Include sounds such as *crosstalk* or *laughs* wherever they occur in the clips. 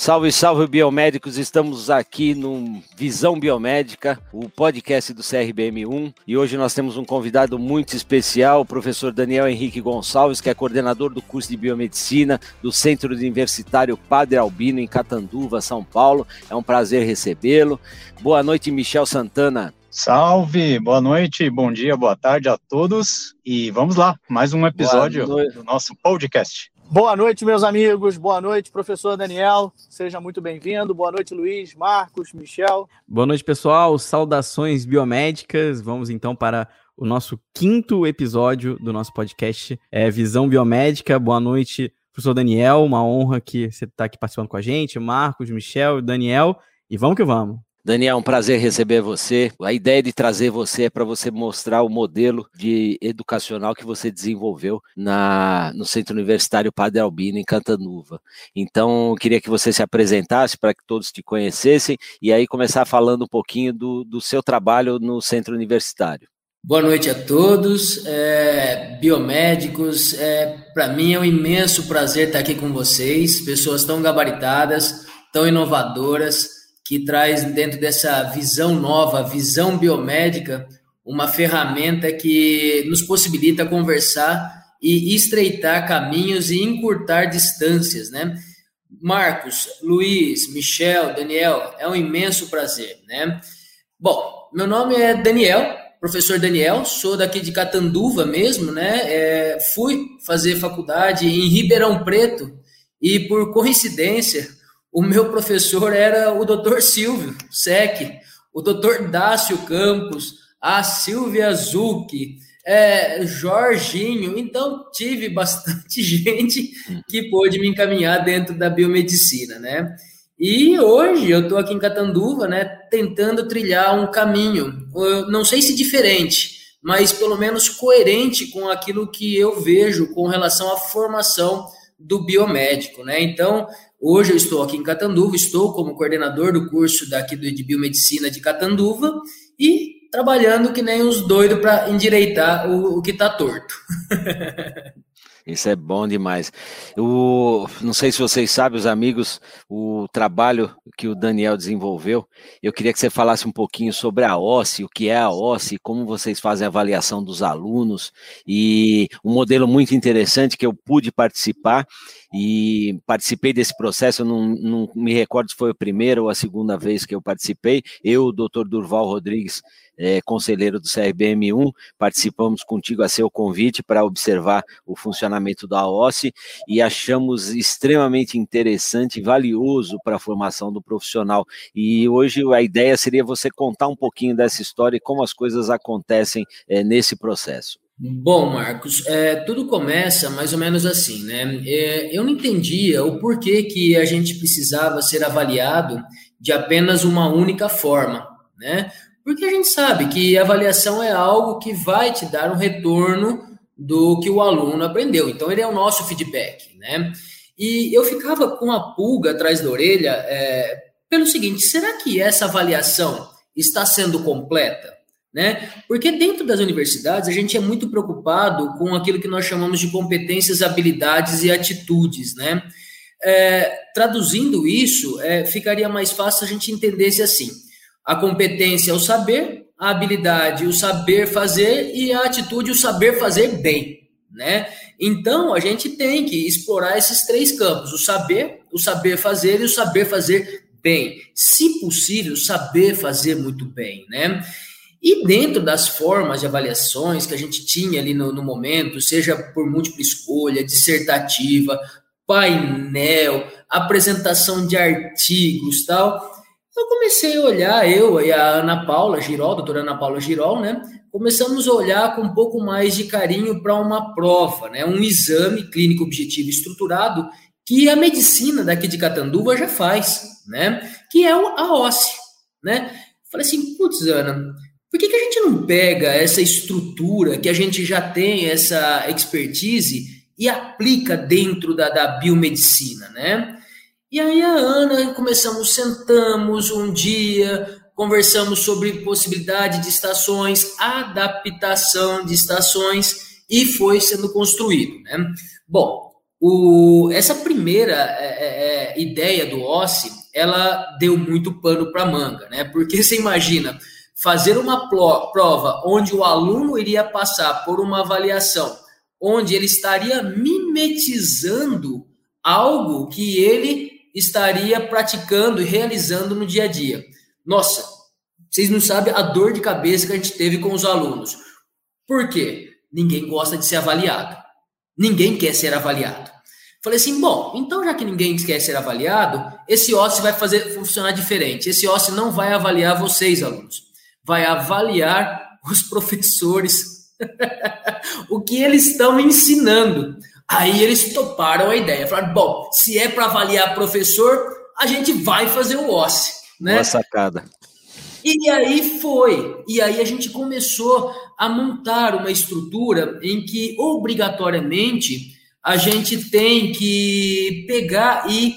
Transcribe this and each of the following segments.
Salve, salve biomédicos! Estamos aqui no Visão Biomédica, o podcast do CRBM1, e hoje nós temos um convidado muito especial, o professor Daniel Henrique Gonçalves, que é coordenador do curso de biomedicina do Centro Universitário Padre Albino em Catanduva, São Paulo. É um prazer recebê-lo. Boa noite, Michel Santana. Salve, boa noite, bom dia, boa tarde a todos e vamos lá, mais um episódio do nosso podcast. Boa noite, meus amigos. Boa noite, professor Daniel. Seja muito bem-vindo. Boa noite, Luiz, Marcos, Michel. Boa noite, pessoal. Saudações biomédicas. Vamos então para o nosso quinto episódio do nosso podcast é Visão Biomédica. Boa noite, professor Daniel. Uma honra que você está aqui participando com a gente. Marcos, Michel, Daniel. E vamos que vamos. Daniel, um prazer receber você. A ideia de trazer você é para você mostrar o modelo de educacional que você desenvolveu na, no Centro Universitário Padre Albino, em Cantanuva. Então, queria que você se apresentasse para que todos te conhecessem e aí começar falando um pouquinho do, do seu trabalho no Centro Universitário. Boa noite a todos, é, biomédicos. É, para mim é um imenso prazer estar aqui com vocês, pessoas tão gabaritadas, tão inovadoras que traz dentro dessa visão nova, visão biomédica, uma ferramenta que nos possibilita conversar e estreitar caminhos e encurtar distâncias, né? Marcos, Luiz, Michel, Daniel, é um imenso prazer, né? Bom, meu nome é Daniel, professor Daniel, sou daqui de Catanduva mesmo, né? É, fui fazer faculdade em Ribeirão Preto e por coincidência o meu professor era o doutor Silvio Sec, o doutor Dácio Campos, a Silvia Zucchi, é, Jorginho. Então, tive bastante *laughs* gente que pôde me encaminhar dentro da biomedicina, né? E hoje eu estou aqui em Catanduva, né, tentando trilhar um caminho, não sei se diferente, mas pelo menos coerente com aquilo que eu vejo com relação à formação do biomédico, né? Então, Hoje eu estou aqui em Catanduva, estou como coordenador do curso daqui de biomedicina de Catanduva e trabalhando que nem uns doidos para endireitar o, o que está torto. *laughs* Isso é bom demais. O, não sei se vocês sabem, os amigos, o trabalho que o Daniel desenvolveu, eu queria que você falasse um pouquinho sobre a OSCE, o que é a OSCE, como vocês fazem a avaliação dos alunos, e um modelo muito interessante que eu pude participar, e participei desse processo, eu não, não me recordo se foi a primeira ou a segunda vez que eu participei, eu, o doutor Durval Rodrigues, é, conselheiro do CRBM1, participamos contigo a seu convite para observar o funcionamento da OSCE e achamos extremamente interessante e valioso para a formação do profissional. E hoje a ideia seria você contar um pouquinho dessa história e como as coisas acontecem é, nesse processo. Bom, Marcos, é, tudo começa mais ou menos assim, né? É, eu não entendia o porquê que a gente precisava ser avaliado de apenas uma única forma, né? Porque a gente sabe que avaliação é algo que vai te dar um retorno do que o aluno aprendeu. Então, ele é o nosso feedback, né? E eu ficava com a pulga atrás da orelha é, pelo seguinte: será que essa avaliação está sendo completa? Né? Porque dentro das universidades a gente é muito preocupado com aquilo que nós chamamos de competências, habilidades e atitudes, né? É, traduzindo isso, é, ficaria mais fácil a gente entendesse assim: a competência é o saber, a habilidade o saber fazer e a atitude o saber fazer bem, né? Então a gente tem que explorar esses três campos: o saber, o saber fazer e o saber fazer bem. Se possível, saber fazer muito bem, né? E dentro das formas de avaliações que a gente tinha ali no, no momento, seja por múltipla escolha, dissertativa, painel, apresentação de artigos, tal, eu comecei a olhar, eu e a Ana Paula Girol, a doutora Ana Paula Girol, né? Começamos a olhar com um pouco mais de carinho para uma prova, né? Um exame clínico objetivo estruturado que a medicina daqui de Catanduva já faz, né? Que é a OSCE, né? Falei assim, putz, Ana, por que, que a gente não pega essa estrutura que a gente já tem, essa expertise, e aplica dentro da, da biomedicina, né? E aí a Ana, começamos, sentamos um dia, conversamos sobre possibilidade de estações, adaptação de estações, e foi sendo construído, né? Bom, o, essa primeira é, é, é ideia do OSCE, ela deu muito pano para manga, né? Porque você imagina fazer uma prova onde o aluno iria passar por uma avaliação, onde ele estaria mimetizando algo que ele estaria praticando e realizando no dia a dia. Nossa, vocês não sabem a dor de cabeça que a gente teve com os alunos. Por quê? Ninguém gosta de ser avaliado. Ninguém quer ser avaliado. Falei assim, bom, então já que ninguém quer ser avaliado, esse OSCE vai fazer funcionar diferente. Esse OSCE não vai avaliar vocês, alunos. Vai avaliar os *laughs* professores. *laughs* o que eles estão ensinando. Aí eles toparam a ideia. Falaram, bom, se é para avaliar professor, a gente vai fazer o OSCE. Né? Boa sacada. E aí foi. E aí a gente começou a montar uma estrutura em que, obrigatoriamente, a gente tem que pegar e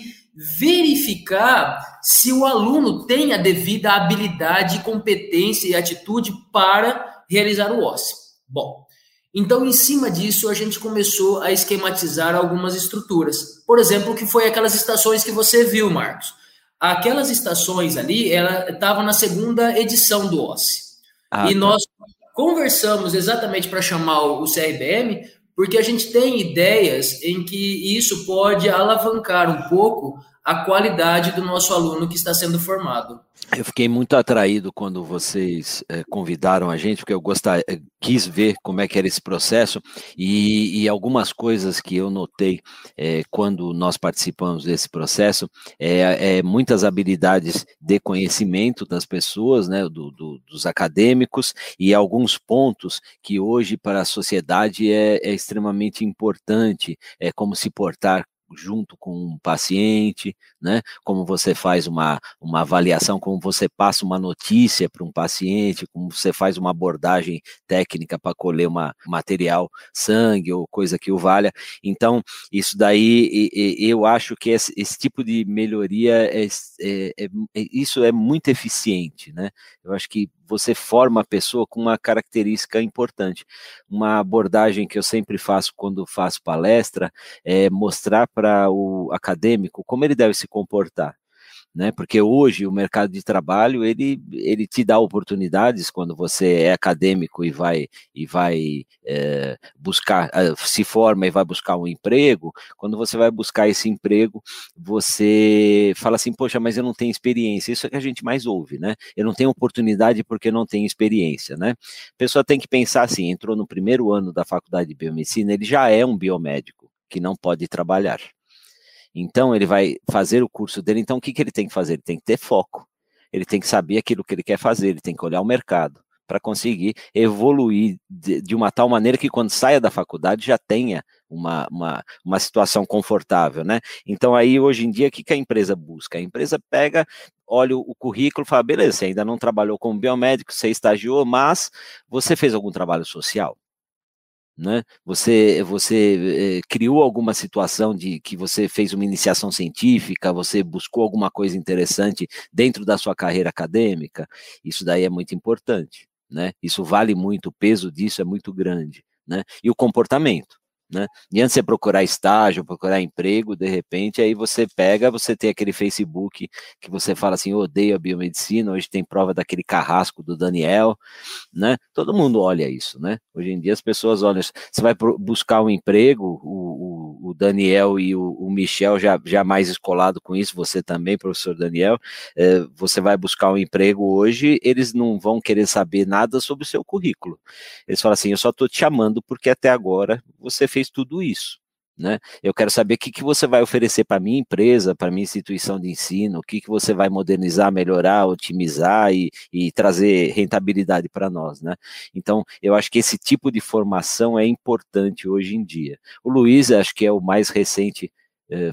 verificar se o aluno tem a devida habilidade, competência e atitude para realizar o OSCE. Bom, então, em cima disso, a gente começou a esquematizar algumas estruturas. Por exemplo, que foi aquelas estações que você viu, Marcos. Aquelas estações ali, ela estava na segunda edição do OSCE. Ah, e tá. nós conversamos exatamente para chamar o CRBM, porque a gente tem ideias em que isso pode alavancar um pouco a qualidade do nosso aluno que está sendo formado. Eu fiquei muito atraído quando vocês é, convidaram a gente, porque eu gostar, eh, quis ver como é que era esse processo e, e algumas coisas que eu notei é, quando nós participamos desse processo é, é, muitas habilidades de conhecimento das pessoas, né, do, do, dos acadêmicos e alguns pontos que hoje para a sociedade é, é extremamente importante, é como se portar junto com um paciente, né? Como você faz uma, uma avaliação, como você passa uma notícia para um paciente, como você faz uma abordagem técnica para colher uma material, sangue ou coisa que o valha. Então, isso daí, eu acho que esse, esse tipo de melhoria, é, é, é, isso é muito eficiente, né? Eu acho que você forma a pessoa com uma característica importante. Uma abordagem que eu sempre faço quando faço palestra é mostrar para o acadêmico como ele deve se comportar né? Porque hoje o mercado de trabalho ele, ele te dá oportunidades quando você é acadêmico e vai e vai é, buscar eh, se forma e vai buscar um emprego. Quando você vai buscar esse emprego, você fala assim, poxa, mas eu não tenho experiência. Isso é que a gente mais ouve, né? Eu não tenho oportunidade porque não tenho experiência, né? A pessoa tem que pensar assim, entrou no primeiro ano da faculdade de biomedicina, ele já é um biomédico que não pode trabalhar. Então, ele vai fazer o curso dele. Então, o que, que ele tem que fazer? Ele tem que ter foco. Ele tem que saber aquilo que ele quer fazer, ele tem que olhar o mercado para conseguir evoluir de, de, uma tal maneira que quando saia da faculdade já tenha uma, uma, uma situação confortável, né? Então aí hoje em dia o que, que a empresa busca? A empresa pega, olha o currículo fala, beleza, você ainda não trabalhou como biomédico, você estagiou, mas você fez algum trabalho social? Né? Você, você eh, criou alguma situação de que você fez uma iniciação científica, você buscou alguma coisa interessante dentro da sua carreira acadêmica, isso daí é muito importante, né? Isso vale muito, o peso disso é muito grande, né? E o comportamento, né? E antes de você procurar estágio, procurar emprego, de repente, aí você pega, você tem aquele Facebook que você fala assim, odeio a biomedicina, hoje tem prova daquele carrasco do Daniel, né? Todo mundo olha isso, né? Hoje em dia as pessoas olham, você vai buscar um emprego, o, o, Daniel e o, o, Michel já, já mais escolado com isso, você também, professor Daniel, é, você vai buscar um emprego hoje, eles não vão querer saber nada sobre o seu currículo. Eles falam assim, eu só estou te chamando porque até agora você fez tudo isso. Né? Eu quero saber o que, que você vai oferecer para minha empresa, para minha instituição de ensino, o que, que você vai modernizar, melhorar, otimizar e, e trazer rentabilidade para nós, né? Então, eu acho que esse tipo de formação é importante hoje em dia. O Luiz, acho que é o mais recente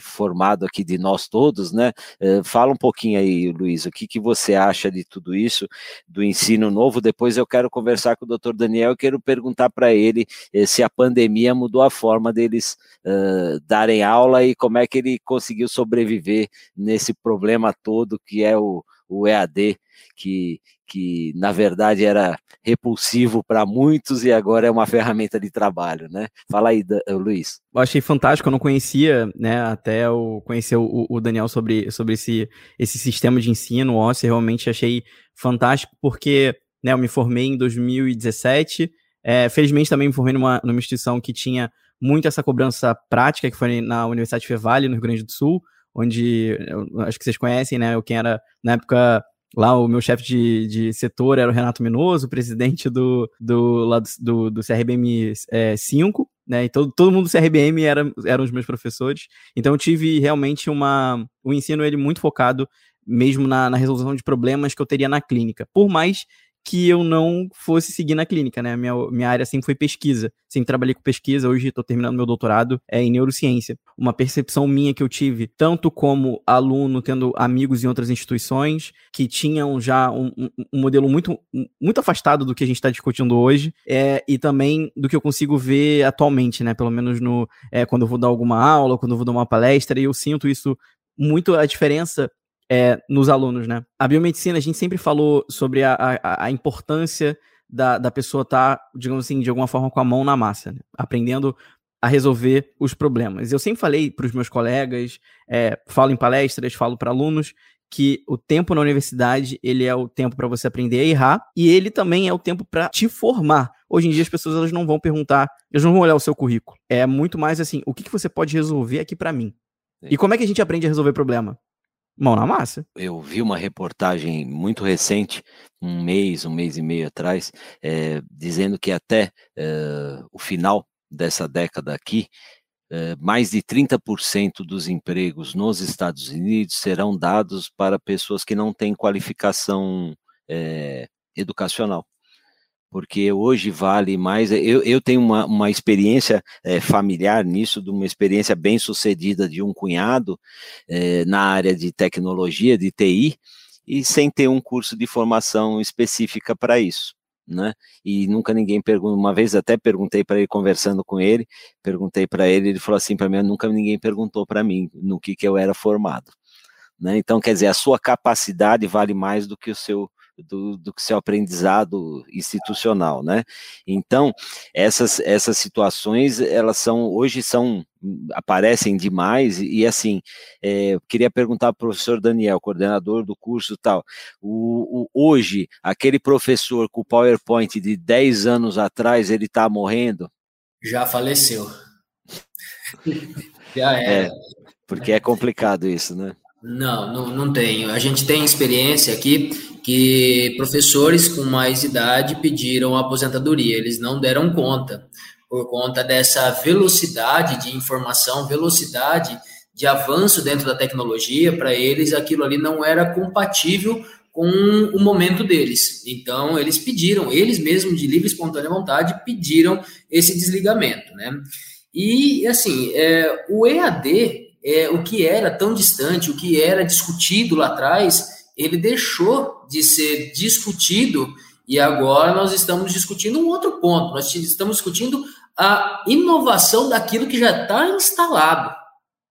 formado aqui de nós todos, né? Eh, fala um pouquinho aí, Luiz, o que, que você acha de tudo isso, do ensino novo? Depois eu quero conversar com o doutor Daniel, quero perguntar para ele eh, se a pandemia mudou a forma deles darem aula e como é que ele conseguiu sobreviver nesse problema todo que é o, o EAD, que, que na verdade era repulsivo para muitos e agora é uma ferramenta de trabalho, né? Fala aí, Luiz. Eu achei fantástico, eu não conhecia, né, até eu conhecer o, o Daniel sobre, sobre esse, esse sistema de ensino, o OSCE, realmente achei fantástico, porque né, eu me formei em 2017, é, felizmente também me formei numa, numa instituição que tinha muito essa cobrança prática, que foi na Universidade Fevale, no Rio Grande do Sul, onde acho que vocês conhecem, né? Quem era na época lá o meu chefe de, de setor era o Renato Minoso, presidente do, do, lá do, do CRBM é, 5, né? E todo, todo mundo do CRBM era, eram os meus professores. Então eu tive realmente uma, um ensino ele muito focado mesmo na, na resolução de problemas que eu teria na clínica. Por mais que eu não fosse seguir na clínica, né? Minha, minha área sempre foi pesquisa. Sempre trabalhei com pesquisa, hoje estou terminando meu doutorado é, em neurociência. Uma percepção minha que eu tive, tanto como aluno, tendo amigos em outras instituições, que tinham já um, um, um modelo muito, muito afastado do que a gente está discutindo hoje, é, e também do que eu consigo ver atualmente, né? Pelo menos no, é, quando eu vou dar alguma aula, quando eu vou dar uma palestra, e eu sinto isso muito a diferença é, nos alunos, né? A biomedicina, a gente sempre falou sobre a, a, a importância da, da pessoa estar, tá, digamos assim, de alguma forma com a mão na massa, né? aprendendo a resolver os problemas. Eu sempre falei para os meus colegas, é, falo em palestras, falo para alunos, que o tempo na universidade ele é o tempo para você aprender a errar e ele também é o tempo para te formar. Hoje em dia as pessoas elas não vão perguntar, elas não vão olhar o seu currículo. É muito mais assim, o que, que você pode resolver aqui para mim? Sim. E como é que a gente aprende a resolver problema? Mão na massa. Eu vi uma reportagem muito recente, um mês, um mês e meio atrás, é, dizendo que até é, o final dessa década aqui, é, mais de 30% dos empregos nos Estados Unidos serão dados para pessoas que não têm qualificação educacional porque hoje vale mais. Eu, eu tenho uma, uma experiência é, familiar nisso, de uma experiência bem sucedida de um cunhado é, na área de tecnologia, de TI, e sem ter um curso de formação específica para isso. Né? E nunca ninguém perguntou. Uma vez até perguntei para ele, conversando com ele, perguntei para ele, ele falou assim para mim: nunca ninguém perguntou para mim no que, que eu era formado. Né? Então, quer dizer, a sua capacidade vale mais do que o seu do, do seu aprendizado institucional, né? Então, essas, essas situações, elas são, hoje são, aparecem demais, e, e assim, é, eu queria perguntar para o professor Daniel, coordenador do curso tal, o, o, hoje, aquele professor com o PowerPoint de 10 anos atrás, ele está morrendo? Já faleceu. *laughs* Já é. é. Porque é complicado isso, né? Não, não, não tenho. A gente tem experiência aqui que professores com mais idade pediram aposentadoria, eles não deram conta, por conta dessa velocidade de informação, velocidade de avanço dentro da tecnologia, para eles aquilo ali não era compatível com o momento deles. Então, eles pediram, eles mesmos, de livre e espontânea vontade, pediram esse desligamento, né? E, assim, é, o EAD é, o que era tão distante, o que era discutido lá atrás, ele deixou de ser discutido e agora nós estamos discutindo um outro ponto. Nós estamos discutindo a inovação daquilo que já está instalado.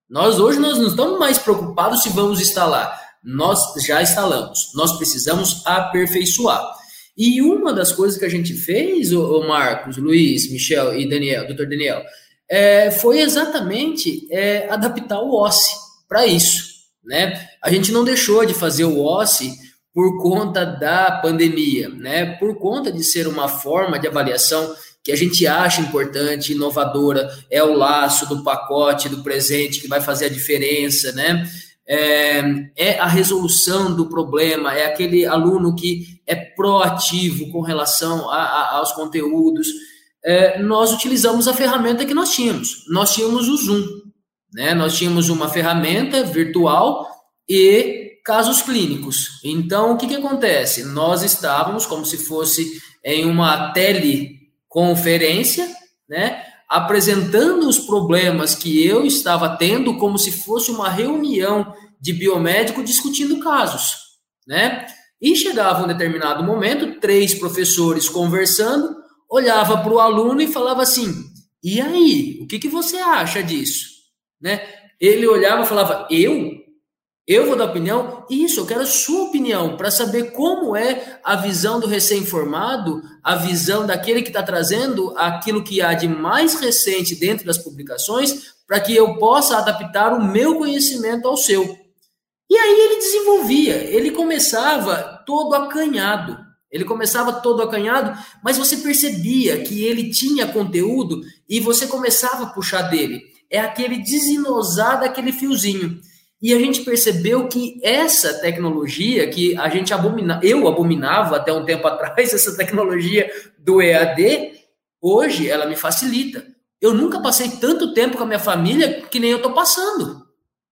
Nós hoje nós não estamos mais preocupados se vamos instalar. Nós já instalamos. Nós precisamos aperfeiçoar. E uma das coisas que a gente fez, o Marcos, Luiz, Michel e Daniel, doutor Daniel, é, foi exatamente é, adaptar o OSCE para isso. Né? A gente não deixou de fazer o OSCE por conta da pandemia, né? por conta de ser uma forma de avaliação que a gente acha importante, inovadora, é o laço do pacote do presente que vai fazer a diferença, né? É, é, a resolução do problema, é aquele aluno que é proativo com relação a, a, aos conteúdos é, nós utilizamos a ferramenta que nós tínhamos. Nós tínhamos o Zoom, né? Nós tínhamos uma ferramenta virtual e casos clínicos. Então, o que, que acontece? Nós estávamos como se fosse em uma teleconferência, né? Apresentando os problemas que eu estava tendo como se fosse uma reunião de biomédico discutindo casos, né? E chegava um determinado momento, três professores conversando, olhava para o aluno e falava assim: e aí, o que, que você acha disso? Né? Ele olhava e falava: eu? Eu vou dar opinião, isso, eu quero a sua opinião, para saber como é a visão do recém-formado, a visão daquele que está trazendo aquilo que há de mais recente dentro das publicações, para que eu possa adaptar o meu conhecimento ao seu. E aí ele desenvolvia, ele começava todo acanhado. Ele começava todo acanhado, mas você percebia que ele tinha conteúdo e você começava a puxar dele. É aquele desinosar daquele fiozinho. E a gente percebeu que essa tecnologia que a gente abomina, eu abominava até um tempo atrás, *laughs* essa tecnologia do EAD, hoje ela me facilita. Eu nunca passei tanto tempo com a minha família que nem eu estou passando,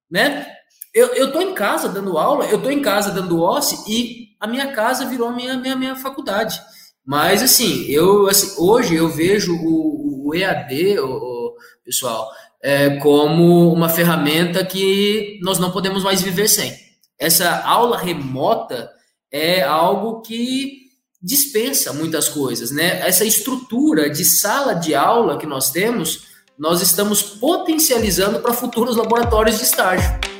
né? Eu, tô em casa dando aula, eu tô em casa dando OSCE e a minha casa virou a minha, minha, minha faculdade. Mas, assim, eu assim, hoje eu vejo o, o EAD, o, o pessoal, é, como uma ferramenta que nós não podemos mais viver sem. Essa aula remota é algo que dispensa muitas coisas, né? Essa estrutura de sala de aula que nós temos, nós estamos potencializando para futuros laboratórios de estágio.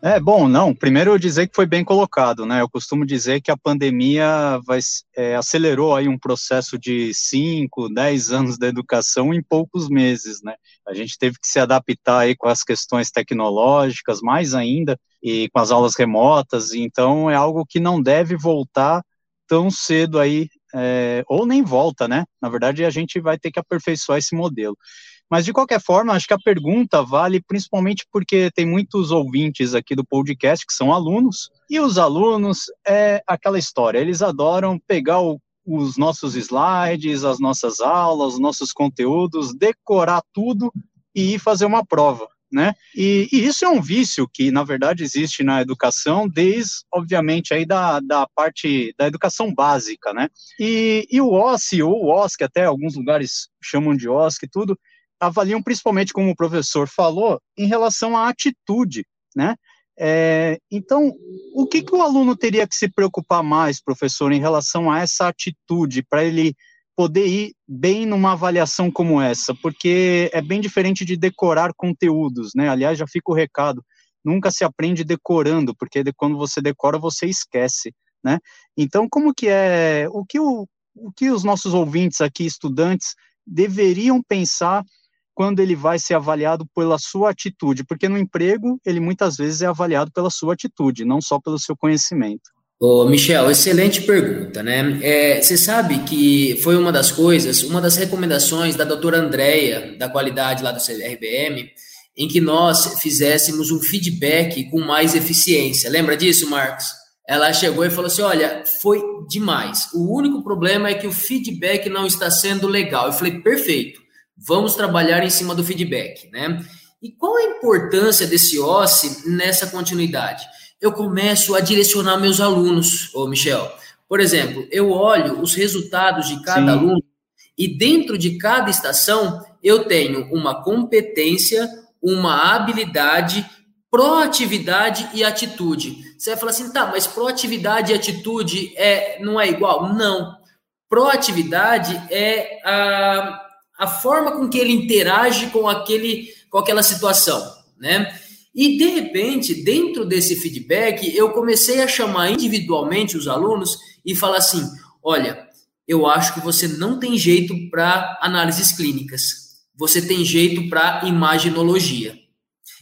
É, bom, não, primeiro eu dizer que foi bem colocado, né, eu costumo dizer que a pandemia vai, é, acelerou aí um processo de 5, 10 anos da educação em poucos meses, né, a gente teve que se adaptar aí com as questões tecnológicas, mais ainda, e com as aulas remotas, então é algo que não deve voltar tão cedo aí, é, ou nem volta, né, na verdade a gente vai ter que aperfeiçoar esse modelo. Mas, de qualquer forma, acho que a pergunta vale principalmente porque tem muitos ouvintes aqui do podcast que são alunos, e os alunos é aquela história, eles adoram pegar o, os nossos slides, as nossas aulas, os nossos conteúdos, decorar tudo e ir fazer uma prova. Né? E, e, isso é um vício que, na verdade, existe na educação, desde, obviamente, aí da, da parte da educação básica, né? E, e o OSCE, ou o OSC, até alguns lugares chamam de OSC e tudo, avaliam principalmente, como o professor falou, em relação à atitude, né? É, então, o que, que o aluno teria que se preocupar mais, professor, em relação a essa atitude, para ele poder ir bem numa avaliação como essa? Porque é bem diferente de decorar conteúdos, né? Aliás, já fica o recado, nunca se aprende decorando, porque quando você decora, você esquece, né? Então, como que é, o que, o, o que os nossos ouvintes aqui, estudantes, deveriam pensar quando ele vai ser avaliado pela sua atitude, porque no emprego ele muitas vezes é avaliado pela sua atitude, não só pelo seu conhecimento. Ô, Michel, excelente pergunta, né? É, você sabe que foi uma das coisas, uma das recomendações da doutora Andréia, da qualidade lá do CRBM, em que nós fizéssemos um feedback com mais eficiência. Lembra disso, Marcos? Ela chegou e falou assim: olha, foi demais. O único problema é que o feedback não está sendo legal. Eu falei, perfeito. Vamos trabalhar em cima do feedback, né? E qual a importância desse OSCE nessa continuidade? Eu começo a direcionar meus alunos, ô Michel. Por exemplo, eu olho os resultados de cada Sim. aluno e dentro de cada estação eu tenho uma competência, uma habilidade, proatividade e atitude. Você vai falar assim, tá, mas proatividade e atitude é, não é igual? Não. Proatividade é a a forma com que ele interage com aquele com aquela situação, né? E de repente, dentro desse feedback, eu comecei a chamar individualmente os alunos e falar assim: "Olha, eu acho que você não tem jeito para análises clínicas. Você tem jeito para imaginologia.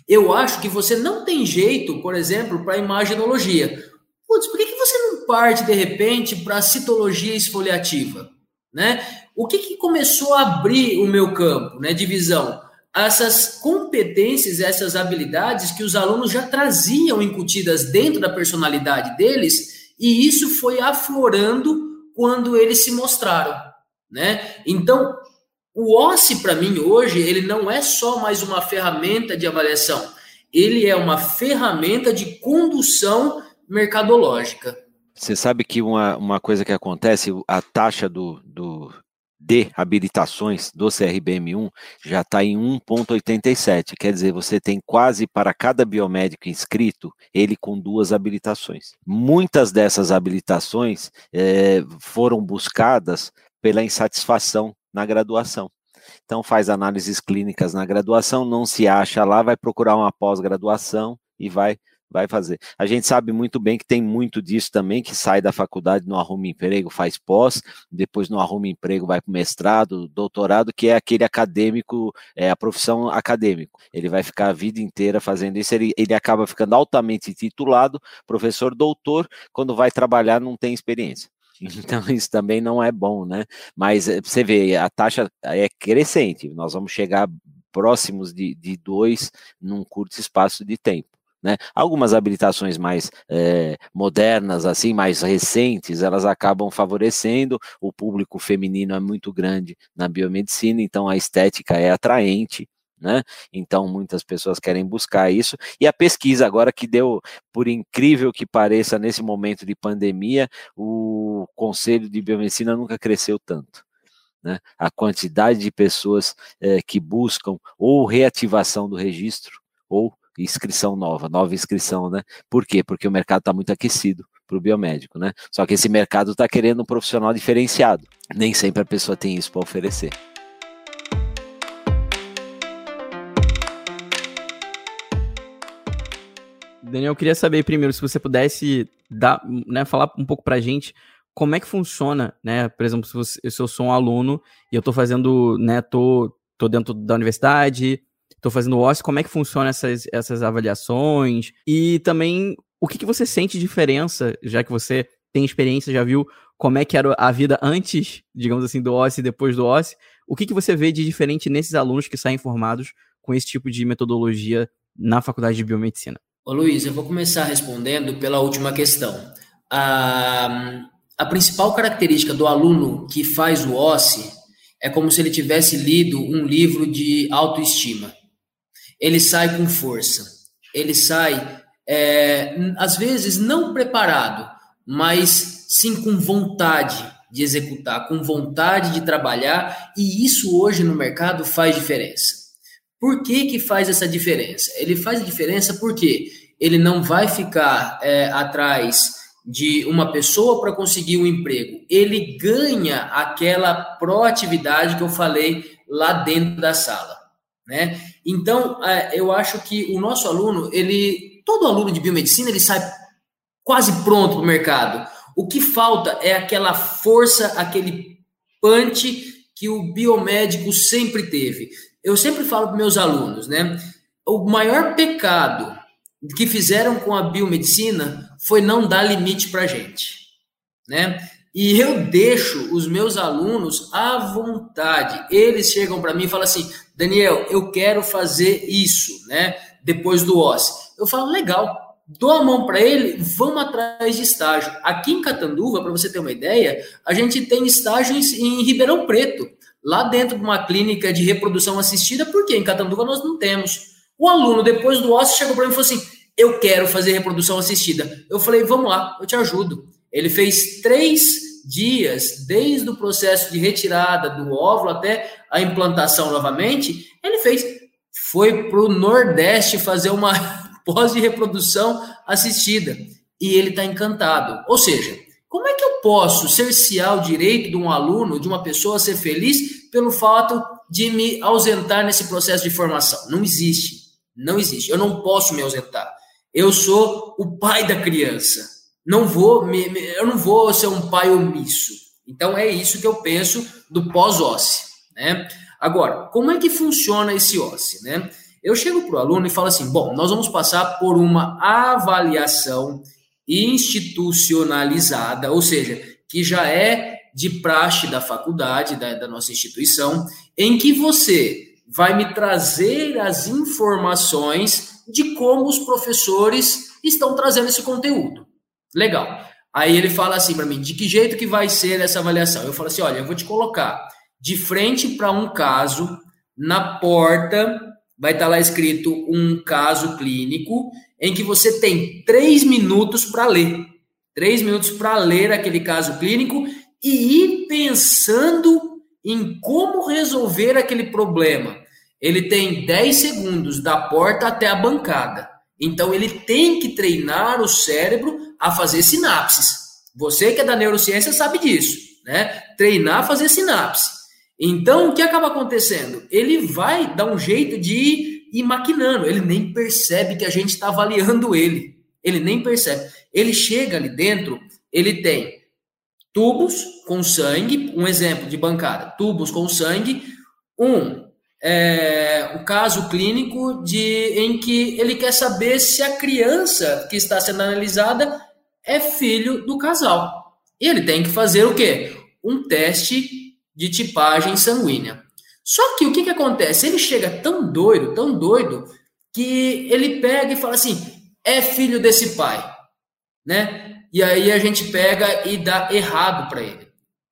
Eu acho que você não tem jeito, por exemplo, para imaginologia. Putz, por que, que você não parte de repente para citologia esfoliativa? Né? O que, que começou a abrir o meu campo né, de visão? Essas competências, essas habilidades que os alunos já traziam incutidas dentro da personalidade deles, e isso foi aflorando quando eles se mostraram. Né? Então, o OSCE, para mim, hoje, ele não é só mais uma ferramenta de avaliação, ele é uma ferramenta de condução mercadológica. Você sabe que uma, uma coisa que acontece, a taxa do, do, de habilitações do CRBM1 já está em 1,87, quer dizer, você tem quase para cada biomédico inscrito, ele com duas habilitações. Muitas dessas habilitações é, foram buscadas pela insatisfação na graduação. então faz análises clínicas na graduação, não se acha lá, vai procurar uma pós-graduação e vai vai fazer. A gente sabe muito bem que tem muito disso também, que sai da faculdade, não arruma emprego, faz pós, depois não arruma emprego, vai para o mestrado, doutorado, que é aquele acadêmico, é a profissão acadêmico. Ele vai ficar a vida inteira fazendo isso, ele, ele acaba ficando altamente titulado, professor doutor, quando vai trabalhar não tem experiência. *laughs* Então, isso também não é bom, né? Mas eh, você vê, a taxa é crescente, nós vamos chegar próximos de, de dois num curto espaço de tempo. Né? Algumas habilitações mais é, modernas, assim, mais recentes, elas acabam favorecendo. O público feminino é muito grande na biomedicina, então a estética é atraente. Né? Então muitas pessoas querem buscar isso. E a pesquisa agora que deu, por incrível que pareça, nesse momento de pandemia, o Conselho de Biomedicina nunca cresceu tanto. Né? A quantidade de pessoas é, que buscam ou reativação do registro ou inscrição nova, nova inscrição, né? Por quê? Porque o mercado está muito aquecido para o biomédico, né? Só que esse mercado está querendo um profissional diferenciado. Nem sempre a pessoa tem isso para oferecer. Daniel, eu queria saber primeiro se você pudesse dar, né, falar um pouco para a gente como é que funciona, né? Por exemplo, se, você, se eu sou um aluno e eu estou fazendo, né, tô, tô dentro da universidade, estou fazendo OSCE, como é que funciona essas, essas avaliações? E também, o que, que você sente diferença, já que você tem experiência, já viu como é que era a vida antes, digamos assim, do OSCE e depois do OSCE, o que, que você vê de diferente nesses alunos que saem formados com esse tipo de metodologia na faculdade de biomedicina? Ô Luiz, eu vou começar respondendo pela última questão. A, a principal característica do aluno que faz o OSCE é como se ele tivesse lido um livro de autoestima ele sai com força, ele sai, é, às vezes, não preparado, mas sim com vontade de executar, com vontade de trabalhar, e isso hoje no mercado faz diferença. Por que, que faz essa diferença? Ele faz a diferença porque ele não vai ficar é, atrás de uma pessoa para conseguir um emprego. Ele ganha aquela proatividade que eu falei lá dentro da sala. Né? Então, é, eu acho que o nosso aluno, ele, todo aluno de biomedicina, ele sai quase pronto para o mercado. O que falta é aquela força, aquele punch que o biomédico sempre teve. Eu sempre falo para meus alunos, né? O maior pecado que fizeram com a biomedicina foi não dar limite para gente, né? E eu deixo os meus alunos à vontade. Eles chegam para mim e falam assim: Daniel, eu quero fazer isso, né? Depois do OSCE. Eu falo, legal, dou a mão para ele, vamos atrás de estágio. Aqui em Catanduva, para você ter uma ideia, a gente tem estágios em Ribeirão Preto, lá dentro de uma clínica de reprodução assistida, porque em Catanduva nós não temos. O aluno, depois do OSCE, chegou para mim e falou assim: eu quero fazer reprodução assistida. Eu falei, vamos lá, eu te ajudo. Ele fez três dias, desde o processo de retirada do óvulo até a implantação novamente, ele fez. Foi para o Nordeste fazer uma *laughs* pós de reprodução assistida. E ele está encantado. Ou seja, como é que eu posso cercear o direito de um aluno, de uma pessoa a ser feliz, pelo fato de me ausentar nesse processo de formação? Não existe. Não existe. Eu não posso me ausentar. Eu sou o pai da criança não vou me, me, eu não vou ser um pai omisso. Então é isso que eu penso do pós-OSCE, né? Agora, como é que funciona esse OSCE, né? Eu chego para o aluno e falo assim: bom, nós vamos passar por uma avaliação institucionalizada, ou seja, que já é de praxe da faculdade, da, da nossa instituição, em que você vai me trazer as informações de como os professores estão trazendo esse conteúdo. Legal. Aí ele fala assim para mim: de que jeito que vai ser essa avaliação? Eu falo assim: olha, eu vou te colocar de frente para um caso, na porta vai estar tá lá escrito um caso clínico, em que você tem três minutos para ler. Três minutos para ler aquele caso clínico e ir pensando em como resolver aquele problema. Ele tem 10 segundos da porta até a bancada. Então ele tem que treinar o cérebro a fazer sinapses. Você que é da neurociência sabe disso, né? Treinar fazer sinapse. Então, o que acaba acontecendo? Ele vai dar um jeito de ir maquinando, ele nem percebe que a gente está avaliando ele. Ele nem percebe. Ele chega ali dentro, ele tem tubos com sangue, um exemplo de bancada, tubos com sangue, um é, o caso clínico de em que ele quer saber se a criança que está sendo analisada é filho do casal. E ele tem que fazer o quê? Um teste de tipagem sanguínea. Só que o que, que acontece? Ele chega tão doido, tão doido, que ele pega e fala assim: é filho desse pai, né? E aí a gente pega e dá errado para ele.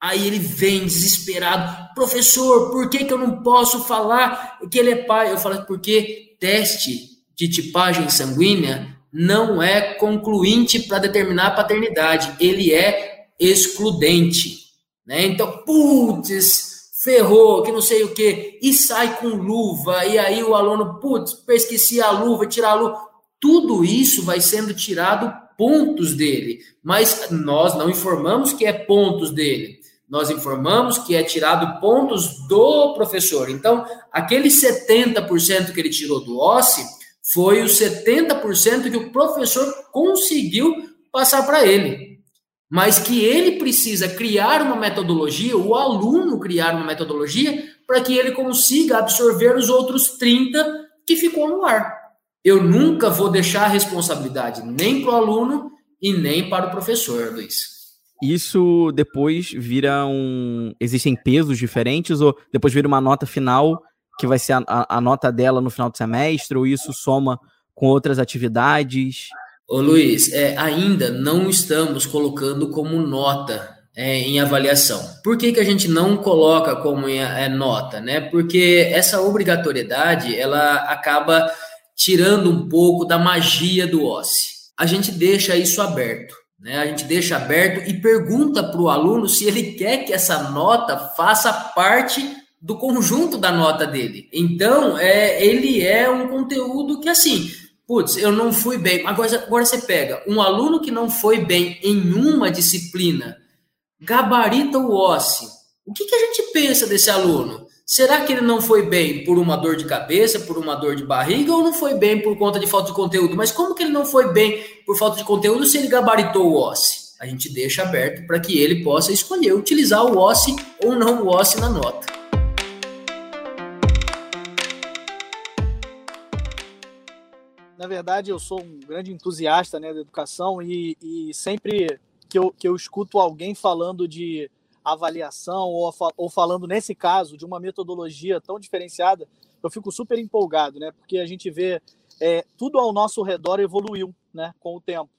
Aí ele vem desesperado, professor, por que, que eu não posso falar que ele é pai? Eu falo, porque teste de tipagem sanguínea não é concluinte para determinar a paternidade, ele é excludente. Né? Então, putz, ferrou, que não sei o que, e sai com luva, e aí o aluno, putz, esqueci a luva, tirar a luva. Tudo isso vai sendo tirado pontos dele, mas nós não informamos que é pontos dele nós informamos que é tirado pontos do professor. Então, aquele 70% que ele tirou do OSCE foi o 70% que o professor conseguiu passar para ele. Mas que ele precisa criar uma metodologia, o aluno criar uma metodologia, para que ele consiga absorver os outros 30 que ficou no ar. Eu nunca vou deixar a responsabilidade nem para o aluno e nem para o professor, Luiz. Isso depois vira um. Existem pesos diferentes, ou depois vira uma nota final, que vai ser a, a, a nota dela no final do semestre, ou isso soma com outras atividades? Ô Luiz, é, ainda não estamos colocando como nota é, em avaliação. Por que, que a gente não coloca como é, nota? Né? Porque essa obrigatoriedade ela acaba tirando um pouco da magia do OSCE. A gente deixa isso aberto. Né? A gente deixa aberto e pergunta para o aluno se ele quer que essa nota faça parte do conjunto da nota dele. Então, é, ele é um conteúdo que, assim, putz, eu não fui bem. Agora, agora você pega um aluno que não foi bem em uma disciplina, gabarita o OSCE. O que, que a gente pensa desse aluno? Será que ele não foi bem por uma dor de cabeça, por uma dor de barriga, ou não foi bem por conta de falta de conteúdo? Mas como que ele não foi bem por falta de conteúdo se ele gabaritou o OSCE? A gente deixa aberto para que ele possa escolher utilizar o OSCE ou não o OSCE na nota. Na verdade, eu sou um grande entusiasta né, da educação e, e sempre que eu, que eu escuto alguém falando de avaliação ou, ou falando nesse caso de uma metodologia tão diferenciada, eu fico super empolgado, né? Porque a gente vê é, tudo ao nosso redor evoluiu, né, com o tempo.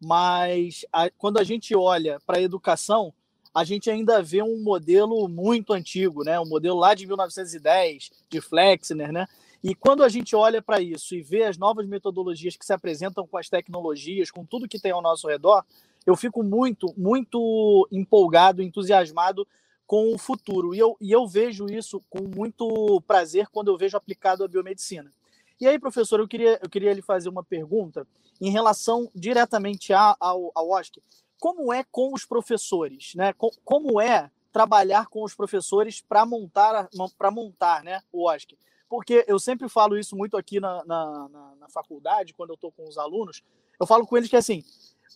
Mas a, quando a gente olha para a educação, a gente ainda vê um modelo muito antigo, né? Um modelo lá de 1910 de Flexner, né? E quando a gente olha para isso e vê as novas metodologias que se apresentam com as tecnologias, com tudo que tem ao nosso redor, eu fico muito, muito empolgado, entusiasmado com o futuro. E eu, e eu vejo isso com muito prazer quando eu vejo aplicado a biomedicina. E aí, professor, eu queria, eu queria lhe fazer uma pergunta em relação diretamente ao, ao OSC. Como é com os professores? Né? Como é trabalhar com os professores para montar, para montar né, o OSC? Porque eu sempre falo isso muito aqui na, na, na, na faculdade, quando eu estou com os alunos, eu falo com eles que assim,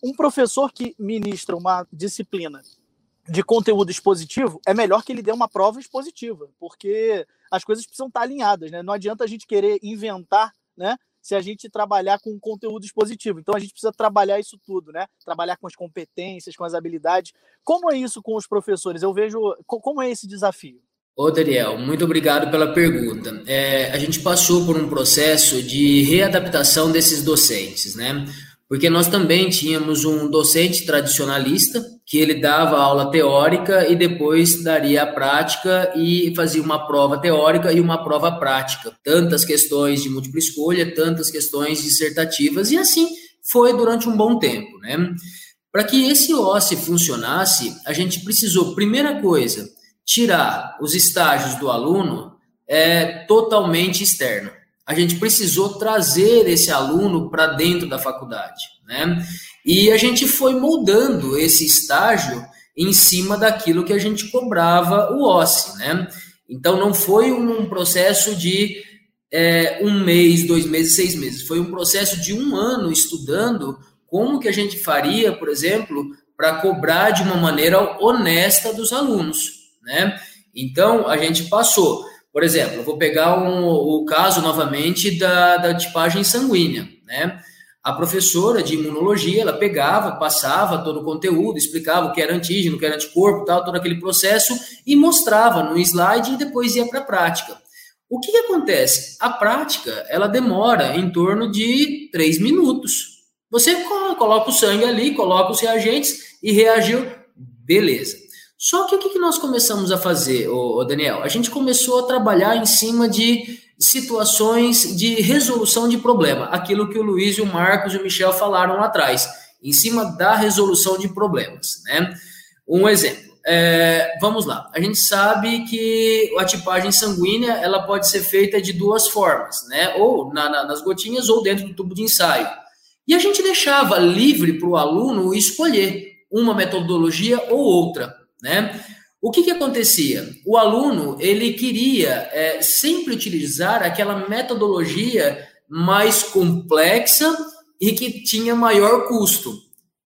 um professor que ministra uma disciplina de conteúdo expositivo, é melhor que ele dê uma prova expositiva, porque as coisas precisam estar alinhadas, né? Não adianta a gente querer inventar, né? Se a gente trabalhar com conteúdo expositivo. Então a gente precisa trabalhar isso tudo, né? Trabalhar com as competências, com as habilidades. Como é isso com os professores? Eu vejo. Como é esse desafio? Ô, Daniel, muito obrigado pela pergunta. É, a gente passou por um processo de readaptação desses docentes, né? Porque nós também tínhamos um docente tradicionalista que ele dava aula teórica e depois daria a prática e fazia uma prova teórica e uma prova prática, tantas questões de múltipla escolha, tantas questões dissertativas e assim foi durante um bom tempo, né? Para que esse OSCE funcionasse, a gente precisou, primeira coisa, tirar os estágios do aluno é, totalmente externo a gente precisou trazer esse aluno para dentro da faculdade, né? E a gente foi moldando esse estágio em cima daquilo que a gente cobrava o OSCE, né? Então, não foi um processo de é, um mês, dois meses, seis meses. Foi um processo de um ano estudando como que a gente faria, por exemplo, para cobrar de uma maneira honesta dos alunos, né? Então, a gente passou. Por exemplo, eu vou pegar um, o caso novamente da, da tipagem sanguínea, né? A professora de imunologia, ela pegava, passava todo o conteúdo, explicava o que era antígeno, o que era anticorpo, tal, todo aquele processo e mostrava no slide e depois ia para a prática. O que, que, acontece? A prática, ela demora em torno de três minutos. Você coloca o sangue ali, coloca os reagentes e reagiu, beleza. Só que o que, nós começamos a fazer, ô, Daniel? A gente começou a trabalhar em cima de situações de resolução de problema, aquilo que o Luiz, o Marcos e o Michel falaram lá atrás, em cima da resolução de problemas, né? Um exemplo. É, vamos lá. A gente sabe que a tipagem sanguínea ela pode ser feita de duas formas, né? Ou na, na, nas gotinhas ou dentro do tubo de ensaio. E a gente deixava livre para o aluno escolher uma metodologia ou outra, né? O que, que acontecia? O aluno ele queria é, sempre utilizar aquela metodologia mais complexa e que tinha maior custo.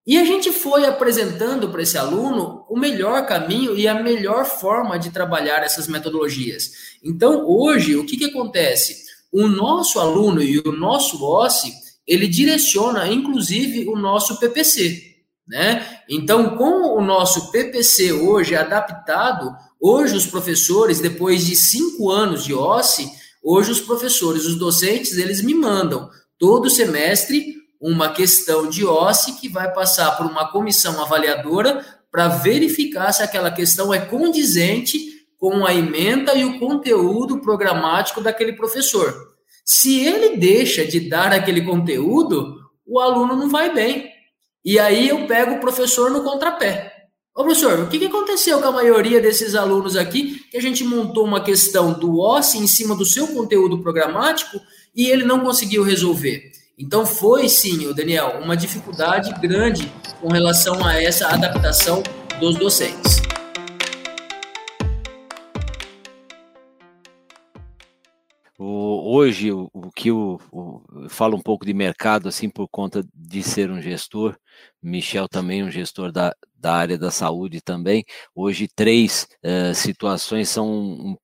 E a gente foi apresentando para esse aluno o melhor caminho e a melhor forma de trabalhar essas metodologias. Então, hoje, o que, que acontece? O nosso aluno e o nosso OSCE, ele direciona, inclusive, o nosso PPC. Né? Então, com o nosso PPC hoje adaptado, hoje os professores, depois de cinco anos de OSCE, hoje os professores, os docentes, eles me mandam todo semestre uma questão de OSCE que vai passar por uma comissão avaliadora para verificar se aquela questão é condizente com a emenda e o conteúdo programático daquele professor. Se ele deixa de dar aquele conteúdo, o aluno não vai bem. E aí eu pego o professor no contrapé. Ô professor, o que, aconteceu com a maioria desses alunos aqui? Que a gente montou uma questão do OSCE em cima do seu conteúdo programático e ele não conseguiu resolver. Então foi sim, Daniel, uma dificuldade grande com relação a essa adaptação dos docentes. Hoje o, o que eu, eu, falo um pouco de mercado assim por conta de ser um gestor, Michel também um gestor da, da área da saúde também. Hoje três uh, situações são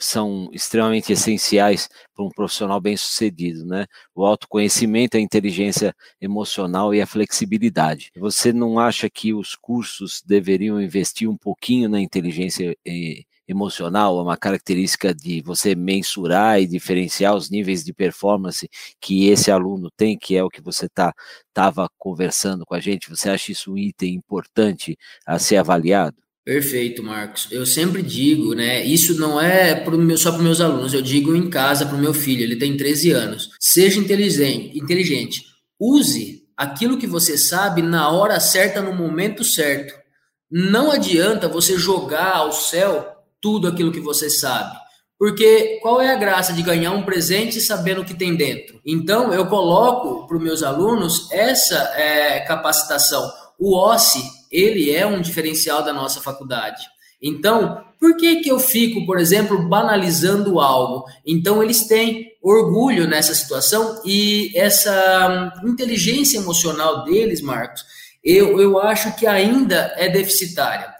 são extremamente essenciais para um profissional bem sucedido, né? O autoconhecimento, a inteligência emocional e a flexibilidade. Você não acha que os cursos deveriam investir um pouquinho na inteligência eh, emocional, é uma característica de você mensurar e diferenciar os níveis de performance que esse aluno tem, que é o que você tá estava conversando com a gente. Você acha isso um item importante a ser avaliado? Perfeito, Marcos. Eu sempre digo, né? Isso não é pro meu, só para meus alunos, eu digo em casa para o meu filho, ele tem 13 anos. Seja inteligente, inteligente. Use aquilo que você sabe na hora certa, no momento certo. Não adianta você jogar ao céu tudo aquilo que você sabe. Porque qual é a graça de ganhar um presente sabendo o que tem dentro? Então, eu coloco para os meus alunos essa é, capacitação. O OSCE, ele é um diferencial da nossa faculdade. Então, por que, que eu fico, por exemplo, banalizando algo? Então, eles têm orgulho nessa situação e essa hum, inteligência emocional deles, Marcos, eu, eu acho que ainda é deficitária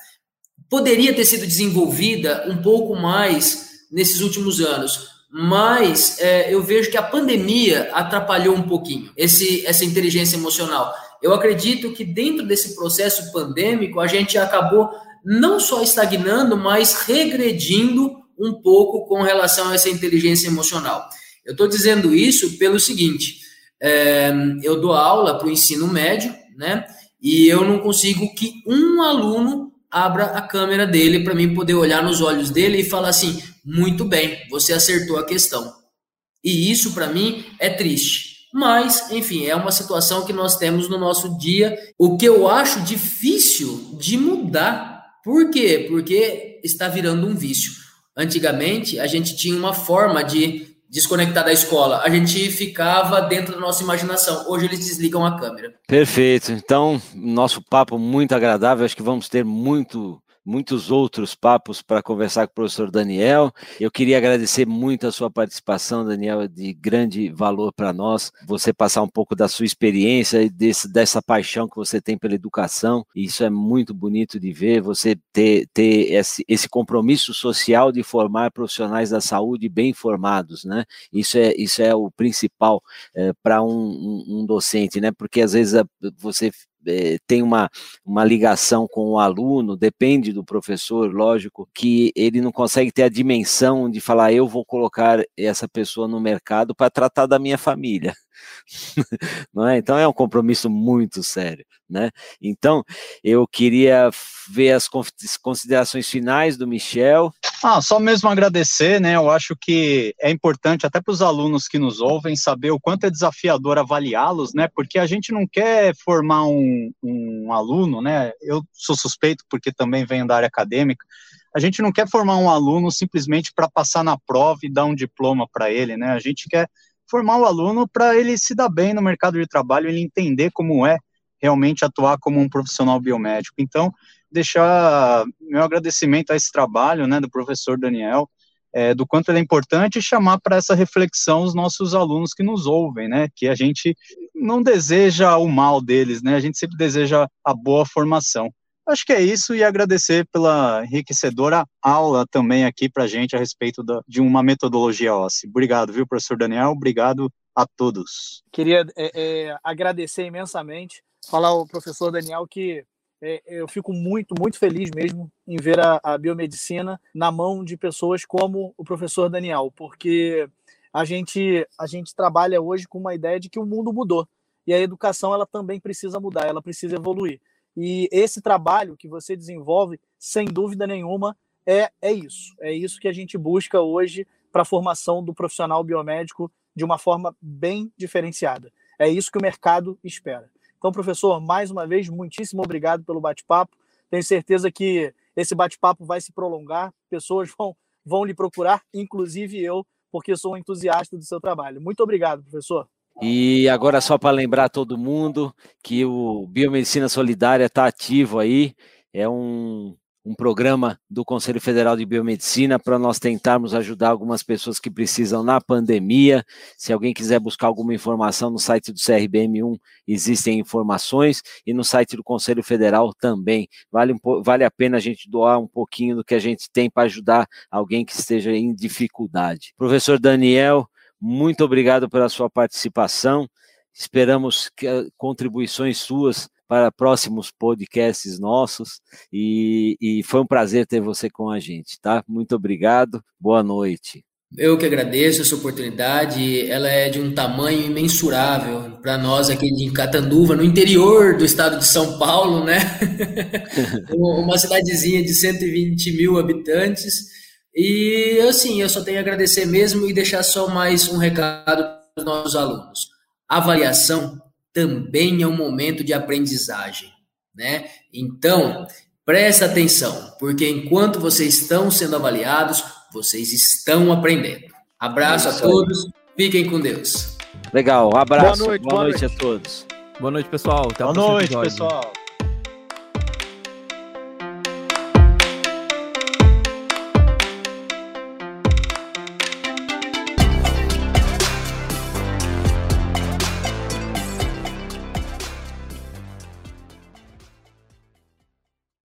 poderia ter sido desenvolvida um pouco mais nesses últimos anos, mas é, eu vejo que a pandemia atrapalhou um pouquinho esse, essa inteligência emocional. Eu acredito que dentro desse processo pandêmico a gente acabou não só estagnando, mas regredindo um pouco com relação a essa inteligência emocional. Eu estou dizendo isso pelo seguinte: é, eu dou aula para o ensino médio, né? E eu não consigo que um aluno abra a câmera dele para mim poder olhar nos olhos dele e falar assim: muito bem, você acertou a questão. E isso para mim é triste. Mas, enfim, é uma situação que nós temos no nosso dia, o que eu acho difícil de mudar. Por quê? Porque está virando um vício. Antigamente, a gente tinha uma forma de desconectar da escola. A gente ficava dentro da nossa imaginação. Hoje eles desligam a câmera. Perfeito. Então, nosso papo muito agradável. Acho que vamos ter muito muitos outros papos para conversar com o professor Daniel. Eu queria agradecer muito a sua participação, Daniel, de grande valor para nós. Você passar um pouco da sua experiência e desse, dessa paixão que você tem pela educação. Isso é muito bonito de ver. Você ter, ter esse, esse compromisso social de formar profissionais da saúde bem formados, né? Isso é, isso é o principal é, para um, um, um, docente, né? Porque às vezes você é, tem uma, uma ligação com o aluno, depende do professor, lógico, que ele não consegue ter a dimensão de falar, eu vou colocar essa pessoa no mercado para tratar da minha família. *laughs* não é? Então é um compromisso muito sério, né? Então eu queria ver as considerações finais do Michel. Ah, só mesmo agradecer, né? Eu acho que é importante até para os alunos que nos ouvem saber o quanto é desafiador avaliá-los, né? Porque a gente não quer formar um, um aluno, né? Eu sou suspeito porque também venho da área acadêmica. A gente não quer formar um aluno simplesmente para passar na prova e dar um diploma para ele, né? A gente quer formar o aluno para ele se dar bem no mercado de trabalho, ele entender como é realmente atuar como um profissional biomédico. Então, deixar meu agradecimento a esse trabalho, né, do professor Daniel, é, do quanto ele é importante chamar para essa reflexão os nossos alunos que nos ouvem, né, que a gente não deseja o mal deles, né, a gente sempre deseja a boa formação. Acho que é isso e agradecer pela enriquecedora aula também aqui para gente a respeito da, de uma metodologia óssea. Obrigado, viu, professor Daniel? Obrigado a todos. Queria é, é, agradecer imensamente, falar ao professor Daniel que é, eu fico muito, muito feliz mesmo em ver a, a, biomedicina na mão de pessoas como o professor Daniel, porque a gente, a gente trabalha hoje com uma ideia de que o mundo mudou e a educação ela também precisa mudar, ela precisa evoluir. E esse trabalho que você desenvolve, sem dúvida nenhuma, é, é isso. É isso que a gente busca hoje para a formação do profissional biomédico de uma forma bem diferenciada. É isso que o mercado espera. Então, professor, mais uma vez, muitíssimo obrigado pelo bate-papo. Tenho certeza que esse bate-papo vai se prolongar, pessoas vão, vão lhe procurar, inclusive eu, porque sou um entusiasta do seu trabalho. Muito obrigado, professor. E agora, só para lembrar todo mundo que o Biomedicina Solidária está ativo aí, é um, um programa do Conselho Federal de Biomedicina para nós tentarmos ajudar algumas pessoas que precisam na pandemia. Se alguém quiser buscar alguma informação no site do CRBM1, existem informações, e no site do Conselho Federal também. Vale, vale a pena a gente doar um pouquinho do que a gente tem para ajudar alguém que esteja em dificuldade. Professor Daniel, muito obrigado pela sua participação. Esperamos que, eh, contribuições suas para próximos podcasts nossos e, e foi um prazer ter você com a gente, tá? Muito obrigado, boa noite. Eu que agradeço essa oportunidade, ela é de um tamanho imensurável para nós aqui de Catanduva, no interior do estado de São Paulo, né? *laughs* *laughs* Uma cidadezinha de 120 mil habitantes e assim, eu só tenho a agradecer mesmo e deixar só mais um recado para os nossos alunos. avaliação também é um momento de aprendizagem, né? Então, presta atenção, porque enquanto vocês estão sendo avaliados, vocês estão aprendendo. Abraço a todos, fiquem com Deus. Legal, um abraço. Boa noite, boa, boa noite, noite a todos. Boa noite, pessoal. Até boa noite, episódio. pessoal.